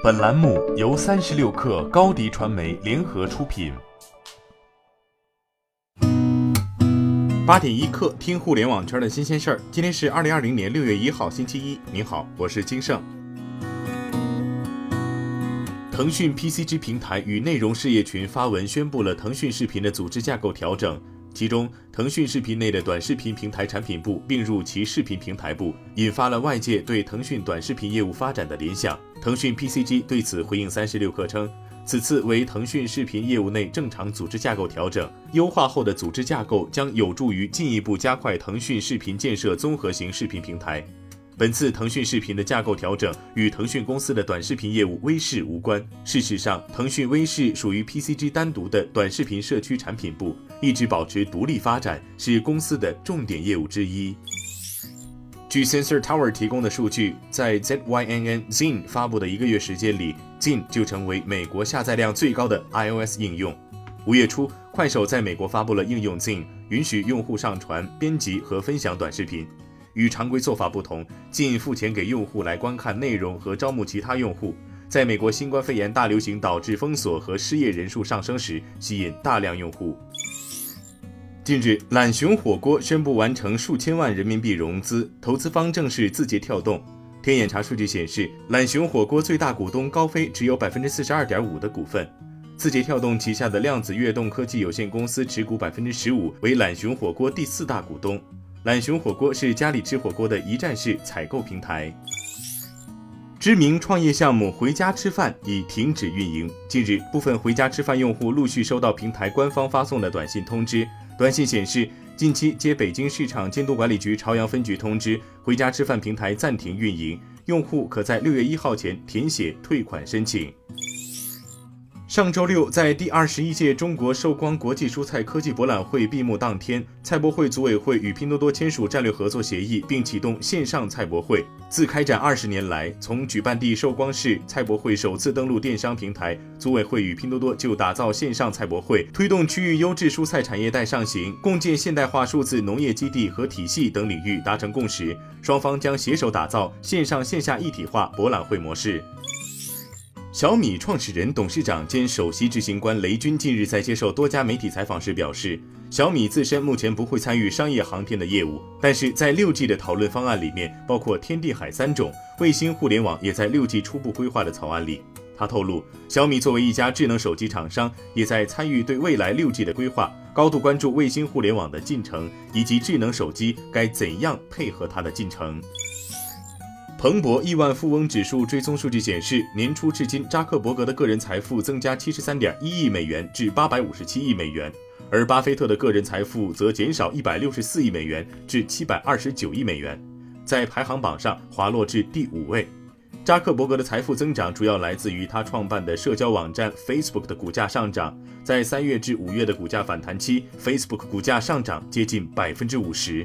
本栏目由三十六氪高低传媒联合出品。八点一刻，听互联网圈的新鲜事儿。今天是二零二零年六月一号，星期一。您好，我是金盛。腾讯 PCG 平台与内容事业群发文宣布了腾讯视频的组织架构调整。其中，腾讯视频内的短视频平台产品部并入其视频平台部，引发了外界对腾讯短视频业务发展的联想。腾讯 PCG 对此回应三十六氪称，此次为腾讯视频业务内正常组织架构调整，优化后的组织架构将有助于进一步加快腾讯视频建设综合型视频平台。本次腾讯视频的架构调整与腾讯公司的短视频业务微视无关。事实上，腾讯微视属于 PCG 单独的短视频社区产品部，一直保持独立发展，是公司的重点业务之一。据 Sensor Tower 提供的数据，在 ZYNN Zin 发布的一个月时间里，Zin 就成为美国下载量最高的 iOS 应用。五月初，快手在美国发布了应用 Zin，允许用户上传、编辑和分享短视频。与常规做法不同，仅付钱给用户来观看内容和招募其他用户。在美国新冠肺炎大流行导致封锁和失业人数上升时，吸引大量用户。近日，懒熊火锅宣布完成数千万人民币融资，投资方正是字节跳动。天眼查数据显示，懒熊火锅最大股东高飞只有百分之四十二点五的股份，字节跳动旗下的量子跃动科技有限公司持股百分之十五，为懒熊火锅第四大股东。懒熊火锅是家里吃火锅的一站式采购平台。知名创业项目“回家吃饭”已停止运营。近日，部分“回家吃饭”用户陆续收到平台官方发送的短信通知。短信显示，近期接北京市场监督管理局朝阳分局通知，“回家吃饭”平台暂停运营，用户可在六月一号前填写退款申请。上周六，在第二十一届中国寿光国际蔬菜科技博览会闭幕当天，菜博会组委会与拼多多签署战略合作协议，并启动线上菜博会。自开展二十年来，从举办地寿光市菜博会首次登陆电商平台，组委会与拼多多就打造线上菜博会、推动区域优质蔬菜产业带上行、共建现代化数字农业基地和体系等领域达成共识，双方将携手打造线上线下一体化博览会模式。小米创始人、董事长兼首席执行官雷军近日在接受多家媒体采访时表示，小米自身目前不会参与商业航天的业务，但是在六 G 的讨论方案里面，包括天地海三种卫星互联网也在六 G 初步规划的草案里。他透露，小米作为一家智能手机厂商，也在参与对未来六 G 的规划，高度关注卫星互联网的进程以及智能手机该怎样配合它的进程。彭博亿万富翁指数追踪数据显示，年初至今，扎克伯格的个人财富增加七十三点一亿美元至八百五十七亿美元，而巴菲特的个人财富则减少一百六十四亿美元至七百二十九亿美元，在排行榜上滑落至第五位。扎克伯格的财富增长主要来自于他创办的社交网站 Facebook 的股价上涨，在三月至五月的股价反弹期，Facebook 股价上涨接近百分之五十。